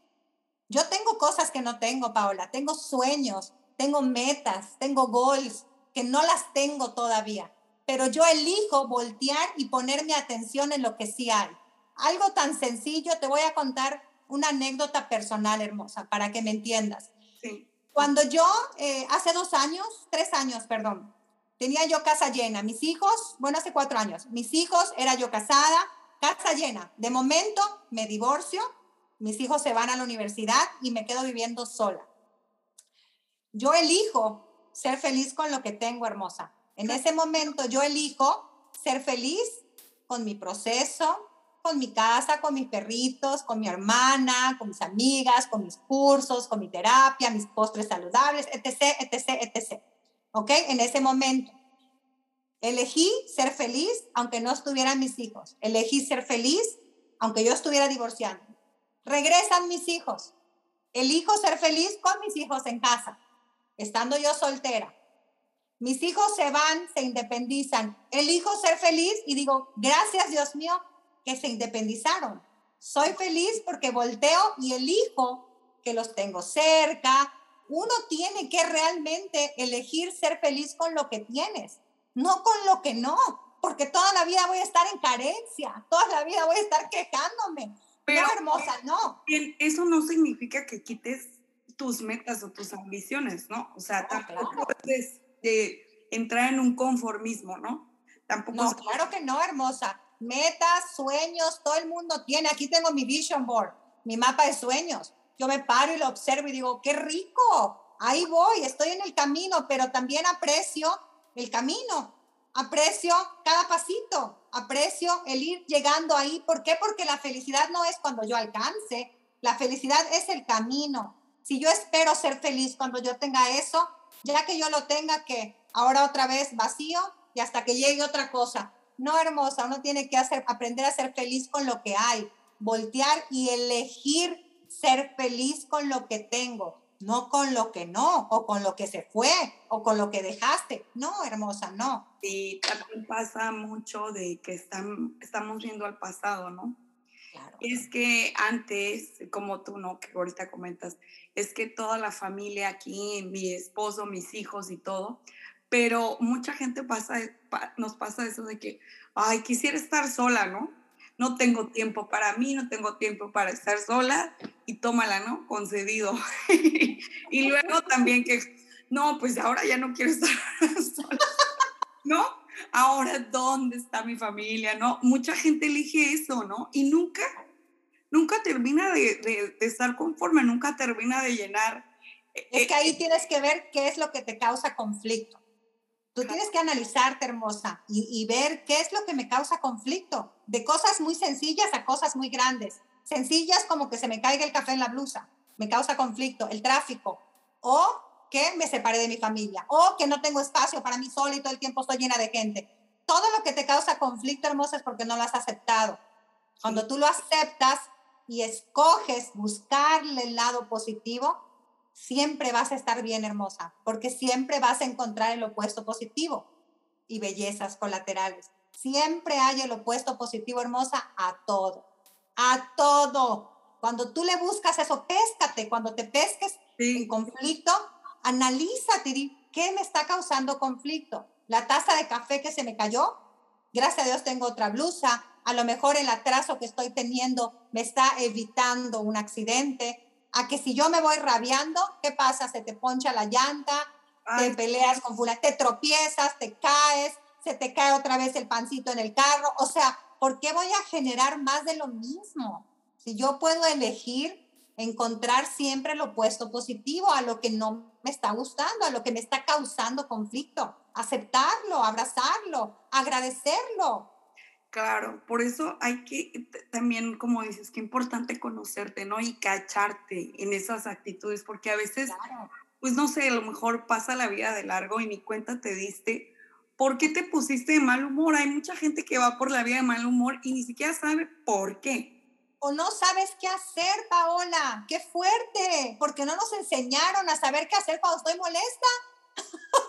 Yo tengo cosas que no tengo, Paola. Tengo sueños, tengo metas, tengo goals que no las tengo todavía. Pero yo elijo voltear y poner mi atención en lo que sí hay. Algo tan sencillo, te voy a contar una anécdota personal hermosa para que me entiendas. Sí. Cuando yo, eh, hace dos años, tres años, perdón, tenía yo casa llena. Mis hijos, bueno, hace cuatro años, mis hijos, era yo casada, casa llena. De momento me divorcio, mis hijos se van a la universidad y me quedo viviendo sola. Yo elijo ser feliz con lo que tengo, hermosa. En ese momento yo elijo ser feliz con mi proceso, con mi casa, con mis perritos, con mi hermana, con mis amigas, con mis cursos, con mi terapia, mis postres saludables, etc., etc., etc. ¿ok? En ese momento. Elegí ser feliz aunque no estuvieran mis hijos. Elegí ser feliz aunque yo estuviera divorciando. Regresan mis hijos. Elijo ser feliz con mis hijos en casa, estando yo soltera. Mis hijos se van, se independizan. Elijo ser feliz y digo, gracias Dios mío que se independizaron. Soy feliz porque volteo y elijo que los tengo cerca, uno tiene que realmente elegir ser feliz con lo que tienes, no con lo que no, porque toda la vida voy a estar en carencia, toda la vida voy a estar quejándome. Pero, no, hermosa, no. Eso no significa que quites tus metas o tus ambiciones, ¿no? O sea, tampoco puedes entrar en un conformismo, ¿no? Tampoco no, claro que no, hermosa. Metas, sueños, todo el mundo tiene. Aquí tengo mi vision board, mi mapa de sueños. Yo me paro y lo observo y digo, qué rico, ahí voy, estoy en el camino, pero también aprecio el camino, aprecio cada pasito, aprecio el ir llegando ahí. ¿Por qué? Porque la felicidad no es cuando yo alcance, la felicidad es el camino. Si yo espero ser feliz cuando yo tenga eso, ya que yo lo tenga que ahora otra vez vacío y hasta que llegue otra cosa. No, hermosa, uno tiene que hacer, aprender a ser feliz con lo que hay, voltear y elegir ser feliz con lo que tengo, no con lo que no, o con lo que se fue, o con lo que dejaste. No, hermosa, no. Y también pasa mucho de que están, estamos viendo al pasado, ¿no? Claro. Es que antes, como tú, ¿no? Que ahorita comentas, es que toda la familia aquí, mi esposo, mis hijos y todo, pero mucha gente pasa, nos pasa eso de que, ay, quisiera estar sola, ¿no? No tengo tiempo para mí, no tengo tiempo para estar sola y tómala, ¿no? Concedido. y luego también que, no, pues ahora ya no quiero estar sola, ¿no? Ahora, ¿dónde está mi familia? ¿No? Mucha gente elige eso, ¿no? Y nunca, nunca termina de, de, de estar conforme, nunca termina de llenar. Es que ahí tienes que ver qué es lo que te causa conflicto. Tú tienes que analizarte, hermosa, y, ver qué es lo que me causa conflicto, de cosas muy sencillas a cosas muy grandes. Sencillas como que se me caiga el café en la blusa, me causa conflicto, el tráfico, o que me separe de mi familia, o que no tengo espacio para mí sola y todo el tiempo estoy llena de gente. Todo lo que te causa conflicto, hermosa, es porque no lo has aceptado. Cuando tú lo aceptas y escoges buscarle el lado positivo, siempre vas a estar bien hermosa, porque siempre vas a encontrar el opuesto positivo y bellezas colaterales. Siempre hay el opuesto positivo hermosa a todo, a todo. Cuando tú le buscas eso, péscate. Cuando te pesques en conflicto, analízate, ¿qué me está causando conflicto? La taza de café que se me cayó, gracias a Dios tengo otra blusa, a lo mejor el atraso que estoy teniendo me está evitando un accidente, a que si yo me voy rabiando, ¿qué pasa? Se te poncha la llanta, te peleas con fulano, te tropiezas, te caes, se te cae otra vez el pancito en el carro. O sea, ¿por qué voy a generar más de lo mismo? Si yo puedo elegir encontrar siempre lo opuesto positivo a lo que no me está gustando, a lo que me está causando conflicto, aceptarlo, abrazarlo, agradecerlo, Claro, por eso hay que también, como dices, que importante conocerte, ¿no? Y cacharte en esas actitudes, porque a veces, pues no sé, a lo mejor pasa la vida de largo y ni cuenta te diste. ¿Por qué te pusiste de mal humor? Hay mucha gente que va por la vida de mal humor y ni siquiera sabe por qué. O no sabes qué hacer, Paola. Qué fuerte, porque no nos enseñaron a saber qué hacer cuando estoy molesta.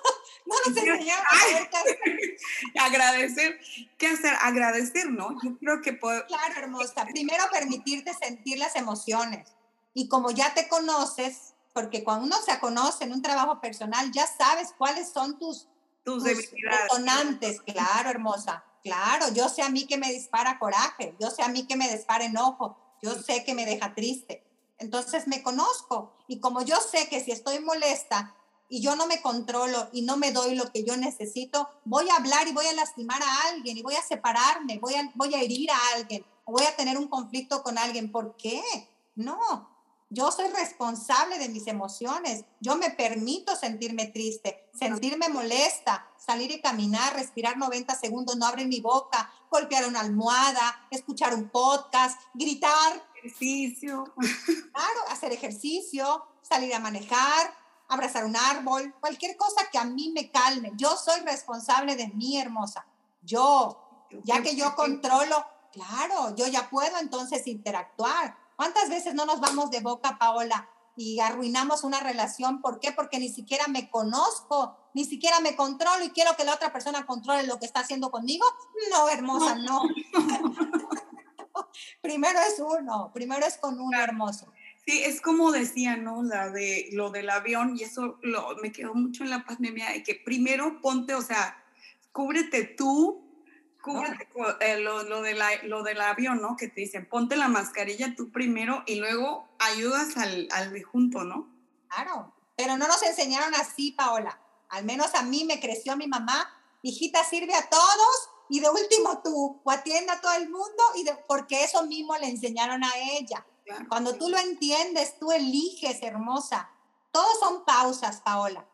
No nos enseñaron a Agradecer. ¿Qué hacer? Agradecer, ¿no? Yo creo que puedo... Claro, hermosa. Primero permitirte sentir las emociones. Y como ya te conoces, porque cuando uno se conoce en un trabajo personal, ya sabes cuáles son tus, tus, detonantes. Claro, hermosa. Claro, yo sé a mí que me dispara coraje, yo sé a mí que me dispara enojo, yo sé que me deja triste. Entonces me conozco y como yo sé que si estoy molesta y yo no me controlo y no me doy lo que yo necesito, voy a hablar y voy a lastimar a alguien y voy a separarme, voy a, voy a herir a alguien o voy a tener un conflicto con alguien. ¿Por qué? No, yo soy responsable de mis emociones. Yo me permito sentirme triste, sentirme molesta, salir y caminar, respirar 90 segundos, no abrir mi boca, golpear una almohada, escuchar un podcast, gritar. Ejercicio. Claro, hacer ejercicio, salir a manejar, abrazar un árbol, cualquier cosa que a mí me calme. Yo soy responsable de mí, hermosa. Yo, ya que yo controlo, claro, yo ya puedo entonces interactuar. ¿Cuántas veces no nos vamos de boca, Paola, y arruinamos una relación? ¿Por qué? Porque ni siquiera me conozco, ni siquiera me controlo y quiero que la otra persona controle lo que está haciendo conmigo. No, hermosa, no. primero es uno, primero es con uno hermoso. Sí, es como decía, ¿no? La de lo del avión, y eso lo, me quedó mucho en la pandemia, de que primero ponte, o sea, cúbrete tú, cúbrete eh, lo, lo, de la, lo del avión, ¿no? Que te dicen, ponte la mascarilla tú primero y luego ayudas al, al de junto, ¿no? Claro, pero no nos enseñaron así, Paola. Al menos a mí me creció mi mamá, hijita, sirve a todos y de último tú, o atienda a todo el mundo, y de, porque eso mismo le enseñaron a ella. Cuando tú lo entiendes, tú eliges, hermosa. Todos son pausas, Paola.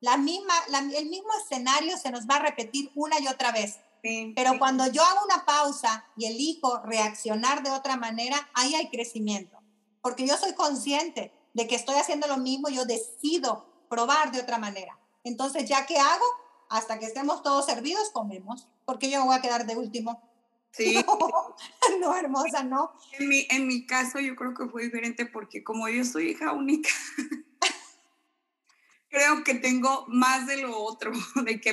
La misma, el mismo escenario se nos va a repetir una y otra vez. Pero cuando yo hago una pausa y elijo reaccionar de otra manera, ahí hay crecimiento. Porque yo soy consciente de que estoy haciendo lo mismo, yo decido probar de otra manera. Entonces, ¿ya qué hago? Hasta que estemos todos servidos, comemos. Porque yo me voy a quedar de último. Sí. No, hermosa, no. En mi, en mi caso yo creo que fue diferente porque como yo soy hija única, creo que tengo más de lo otro, de que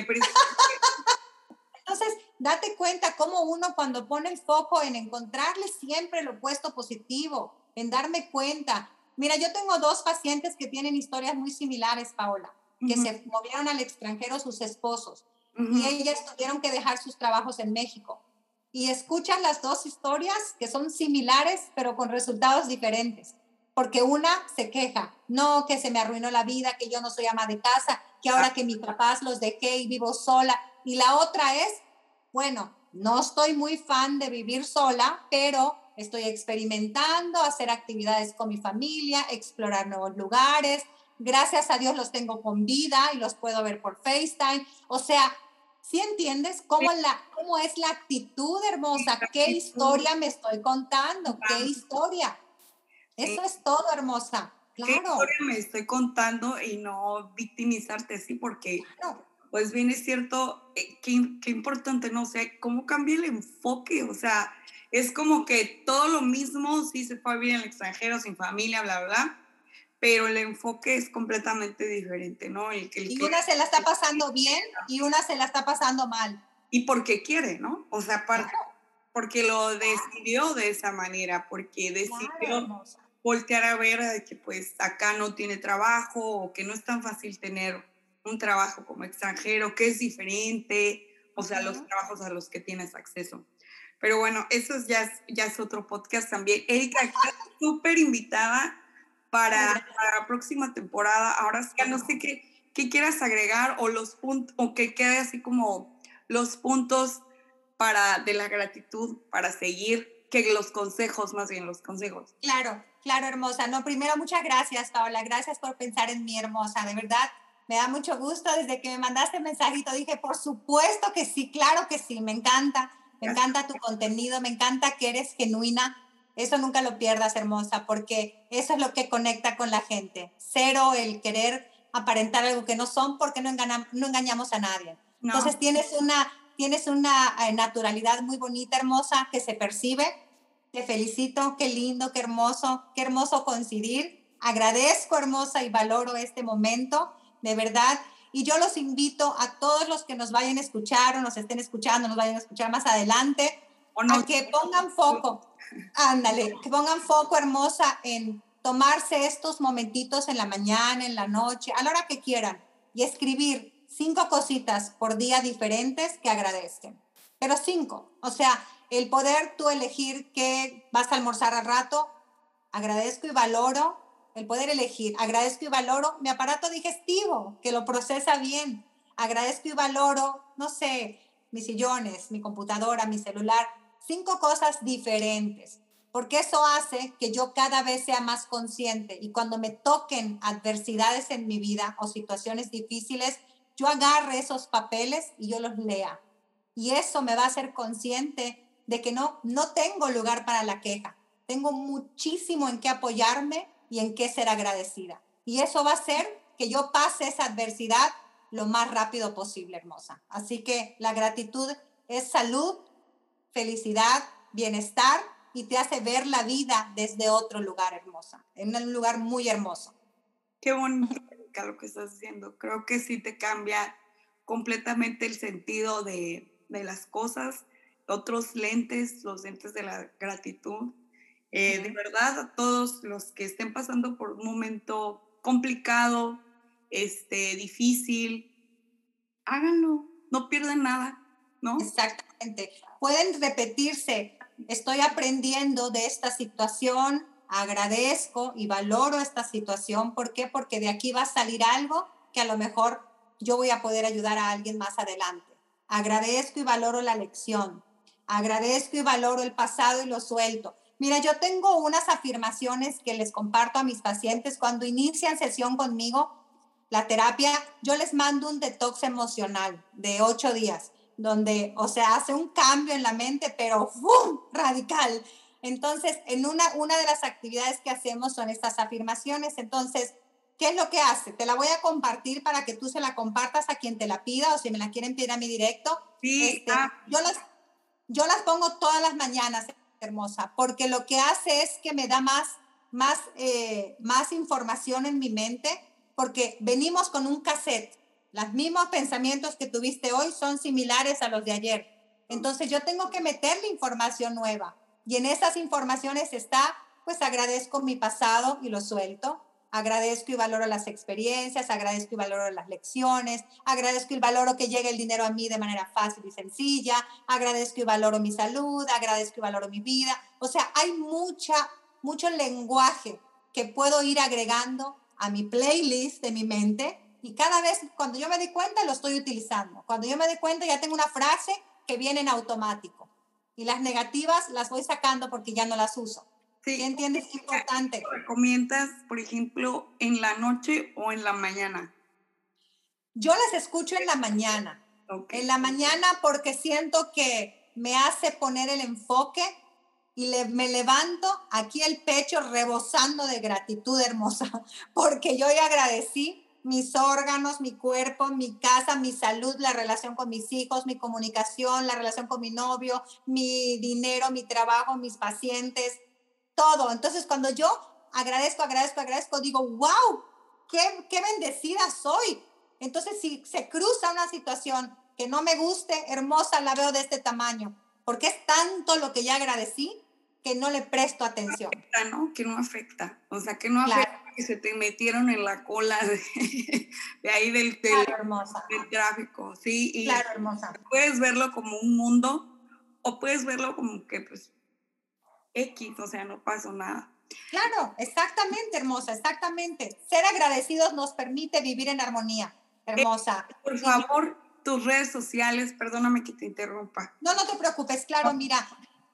Entonces, date cuenta cómo uno cuando pone el foco en encontrarle siempre lo opuesto positivo, en darme cuenta. Mira, yo tengo dos pacientes que tienen historias muy similares, Paola, que se movieron al extranjero sus esposos y ellas tuvieron que dejar sus trabajos en México. Y escuchan las dos historias que son similares, pero con resultados diferentes. Porque una se queja, no, que se me arruinó la vida, que yo no soy ama de casa, que ahora que mis papás los dejé y vivo sola. Y la otra es, bueno, no estoy muy fan de vivir sola, pero estoy experimentando, hacer actividades con mi familia, explorar nuevos lugares. Gracias a Dios los tengo con vida y los puedo ver por FaceTime. O sea, ¿Sí entiendes cómo, la, cómo es la actitud hermosa? ¿Qué historia me estoy contando? ¿Qué historia? Eso es todo, hermosa. Claro. ¿Qué historia me estoy contando y no victimizarte, sí? Porque, pues bien es cierto, eh, qué, qué importante, no sé, cómo cambia el enfoque, o sea, es como que todo lo mismo, sí se fue a vivir en el extranjero, sin familia, bla, bla, pero el enfoque es completamente diferente, ¿no? El, que y una se la está pasando bien y una se la está pasando mal. Y porque quiere, ¿no? O sea, porque lo decidió de esa manera, porque decidió voltear a ver que pues acá no tiene trabajo o que no es tan fácil tener un trabajo como extranjero, que es diferente, o sea, los trabajos a los que tienes acceso. Pero bueno, eso ya es, ya es otro podcast también. Erika, súper invitada para, la próxima temporada. Ahora sí, no sé qué, qué quieras agregar o los puntos, o que quede así como los puntos para, de la gratitud para seguir, que los consejos, más bien los consejos. Claro, claro, hermosa. No, primero muchas gracias, Paola. Gracias por pensar en mi hermosa. De verdad, me da mucho gusto. Desde que me mandaste el mensajito dije, por supuesto que sí, claro que sí, me encanta. Me encanta tu contenido, me encanta que eres genuina, eso nunca lo pierdas, hermosa, porque eso es lo que conecta con la gente. Cero el querer aparentar algo que no son porque no, no engañamos a nadie. Entonces tienes una, tienes una eh, naturalidad muy bonita, hermosa, que se percibe. Te felicito, qué lindo, qué hermoso, qué hermoso coincidir. Agradezco, hermosa, y valoro este momento, de verdad. Y yo los invito a todos los que nos vayan a escuchar o nos estén escuchando, nos vayan a escuchar más adelante, a que pongan foco Ándale, que pongan foco hermosa en tomarse estos momentitos en la mañana, en la noche, a la hora que quieran y escribir cinco cositas por día diferentes que agradezcan. Pero cinco, o sea, el poder tú elegir qué vas a almorzar al rato, agradezco y valoro, el poder elegir, agradezco y valoro mi aparato digestivo, que lo procesa bien, agradezco y valoro, no sé, mis sillones, mi computadora, mi celular, cinco cosas diferentes, porque eso hace que yo cada vez sea más consciente y cuando me toquen adversidades en mi vida o situaciones difíciles, yo agarre esos papeles y yo los lea. Y eso me va a hacer consciente de que no, no tengo lugar para la queja. Tengo muchísimo en qué apoyarme y en qué ser agradecida. Y eso va a hacer que yo pase esa adversidad lo más rápido posible, hermosa. Así que la gratitud es salud, felicidad, bienestar y te hace ver la vida desde otro lugar hermosa, en un lugar muy hermoso. Qué bonito lo que estás diciendo. Creo que sí te cambia completamente el sentido de, de las cosas, otros lentes, los lentes de la gratitud. Eh, de verdad, a todos los que estén pasando por un momento complicado, este, difícil, háganlo, no pierden nada, ¿no? Exactamente pueden repetirse. Estoy aprendiendo de esta situación, agradezco y valoro esta situación. ¿Por qué? Porque de aquí va a salir algo que a lo mejor yo voy a poder ayudar a alguien más adelante. Agradezco y valoro la lección. Agradezco y valoro el pasado y lo suelto. Mira, yo tengo unas afirmaciones que les comparto a mis pacientes cuando inician sesión conmigo, la terapia, yo les mando un detox emocional de ocho días, donde, o sea, hace un cambio en la mente, pero ¡fum! radical. Entonces, en una, una de las actividades que hacemos son estas afirmaciones. Entonces, ¿qué es lo que hace? Te la voy a compartir para que tú se la compartas a quien te la pida o si me la quieren pedir a mi directo. Sí, Este, ah. yo, las, yo las pongo todas las mañanas, hermosa, porque lo que hace es que me da más, más, eh, más información en mi mente, porque venimos con un cassette. Los mismos pensamientos que tuviste hoy son similares a los de ayer. Entonces yo tengo que meterle información nueva. Y en esas informaciones está, pues agradezco mi pasado y lo suelto. Agradezco y valoro las experiencias, agradezco y valoro las lecciones, agradezco y valoro que llegue el dinero a mí de manera fácil y sencilla, agradezco y valoro mi salud, agradezco y valoro mi vida. O sea, hay mucha, mucho lenguaje que puedo ir agregando a mi playlist de mi mente y cada vez cuando yo me doy cuenta lo estoy utilizando. Cuando yo me doy cuenta ya tengo una frase que viene en automático y las negativas las voy sacando porque ya no las uso. ¿Sí entiendes? Es importante. ¿Recomiendas, por ejemplo, en la noche o en la mañana? Yo las escucho en la mañana. Okay. En la mañana porque siento que me hace poner el enfoque y le, me levanto aquí el pecho rebosando de gratitud hermosa, porque yo ya agradecí mis órganos, mi cuerpo, mi casa, mi salud, la relación con mis hijos, mi comunicación, la relación con mi novio, mi dinero, mi trabajo, mis pacientes, todo. Entonces, cuando yo agradezco, agradezco, agradezco, digo, wow, qué, qué bendecida soy. Entonces, si se cruza una situación que no me guste, hermosa, la veo de este tamaño, porque es tanto lo que ya agradecí que no le presto atención. No afecta, ¿no? Que no afecta. O sea, que no afecta claro. Que se te metieron en la cola de, de ahí del, del, claro, del, tráfico, ¿sí? Y claro, hermosa. Puedes verlo como un mundo o puedes verlo como que, pues, X, o sea, no pasó nada. Claro, exactamente, hermosa, exactamente. Ser agradecidos nos permite vivir en armonía, hermosa. Eh, por favor, tus redes sociales, perdóname que te interrumpa. No, no te preocupes, claro, mira,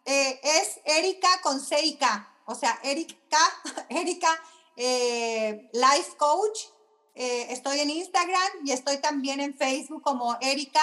eh, es Erika con C y K, o sea, Erika, Erika eh, Life Coach. Eh, estoy en Instagram y estoy también en Facebook como Erika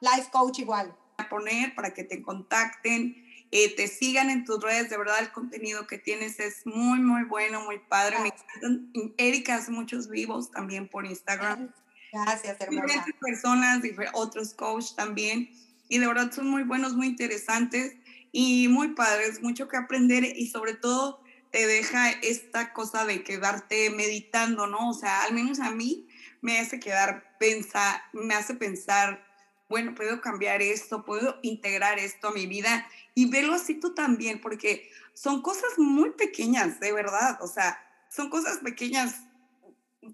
Life Coach igual. A poner para que te contacten, eh, te sigan en tus redes, de verdad el contenido que tienes es muy, muy bueno, muy padre. Me encantan. Erika hace muchos vivos también por Instagram. Gracias, hermosa. Diferentes personas, otros coaches también, y de verdad son muy buenos, muy interesantes y muy padres, mucho que aprender y sobre todo te deja esta cosa de quedarte meditando, ¿no? O sea, al menos a mí me hace quedar, pensar, me hace pensar, bueno, puedo cambiar esto, puedo integrar esto a mi vida y verlo así tú también, porque son cosas muy pequeñas, de verdad, o sea, son cosas pequeñas,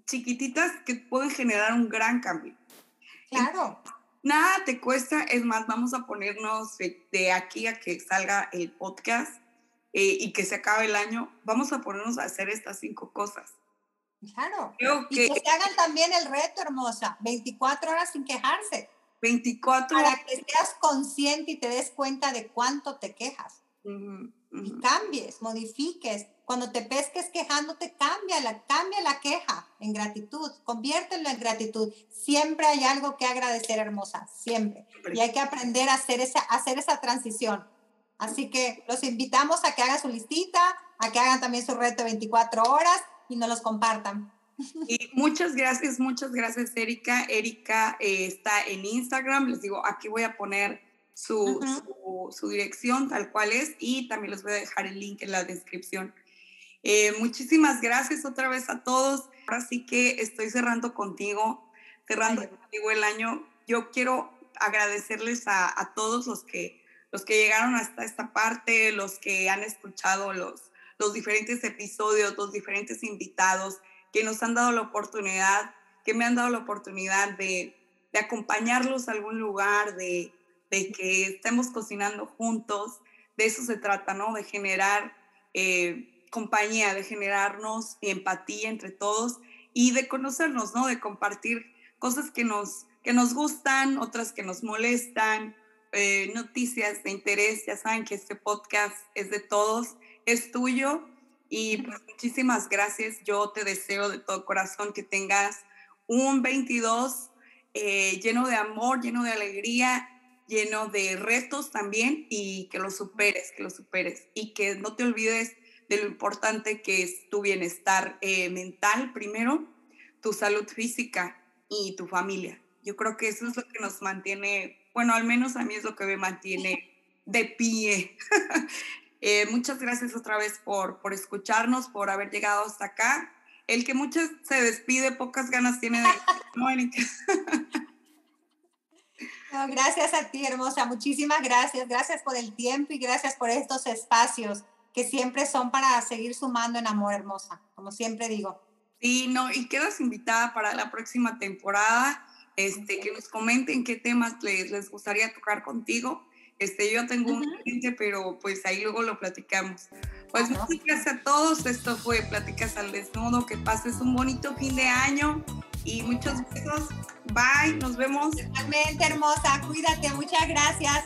chiquititas que pueden generar un gran cambio. Claro. Nada te cuesta, es más, vamos a ponernos de, de aquí a que salga el podcast eh, y que se acabe el año, vamos a ponernos a hacer estas cinco cosas. Claro. Creo que, y que se hagan también el reto, hermosa, 24 horas sin quejarse. 24 Para que seas consciente y te des cuenta de cuánto te quejas. Uh -huh, uh -huh. Y cambies, modifiques. Cuando te pesques quejándote, cambia la, cambia la queja en gratitud, conviértelo en gratitud. Siempre hay algo que agradecer, hermosa, siempre. Y hay que aprender a hacer esa, hacer esa transición. Así que los invitamos a que hagan su listita, a que hagan también su reto de 24 horas y nos los compartan. Y muchas gracias, muchas gracias, Erika. Erika eh, está en Instagram. Les digo, aquí voy a poner su, uh -huh. su, su, dirección tal cual es y también les voy a dejar el link en la descripción. Eh, muchísimas gracias otra vez a todos. Ahora sí que estoy cerrando contigo, cerrando Ay. contigo el año. Yo quiero agradecerles a, a todos los que, los que llegaron hasta esta parte, los que han escuchado los, los diferentes episodios, los diferentes invitados que nos han dado la oportunidad, que me han dado la oportunidad de, de acompañarlos a algún lugar, de, de, que estemos cocinando juntos. De eso se trata, ¿no? De generar eh, compañía, de generarnos empatía entre todos y de conocernos, ¿no? De compartir cosas que nos, que nos gustan, otras que nos molestan, eh, noticias de interés. Ya saben que este podcast es de todos, es tuyo. Y pues muchísimas gracias. Yo te deseo de todo corazón que tengas un 22 eh, lleno de amor, lleno de alegría, lleno de retos también y que lo superes, que lo superes y que no te olvides de lo importante que es tu bienestar eh, mental primero, tu salud física y tu familia. Yo creo que eso es lo que nos mantiene, bueno, al menos a mí es lo que me mantiene de pie. Eh, muchas gracias otra vez por, por escucharnos, por haber llegado hasta acá. El que muchas se despide, pocas ganas tiene de... gracias a ti, hermosa. Muchísimas gracias. Gracias por el tiempo y gracias por estos espacios que siempre son para seguir sumando en amor, hermosa, como siempre digo. Sí, no, y quedas invitada para la próxima temporada. Este, que nos comenten qué temas les, les gustaría tocar contigo. Este, yo tengo un cliente, pero pues ahí luego lo platicamos. Pues muchas gracias a todos. Esto fue Pláticas al Desnudo. Que pases un bonito fin de año y muchos besos. Bye, nos vemos. Totalmente hermosa, cuídate, muchas gracias.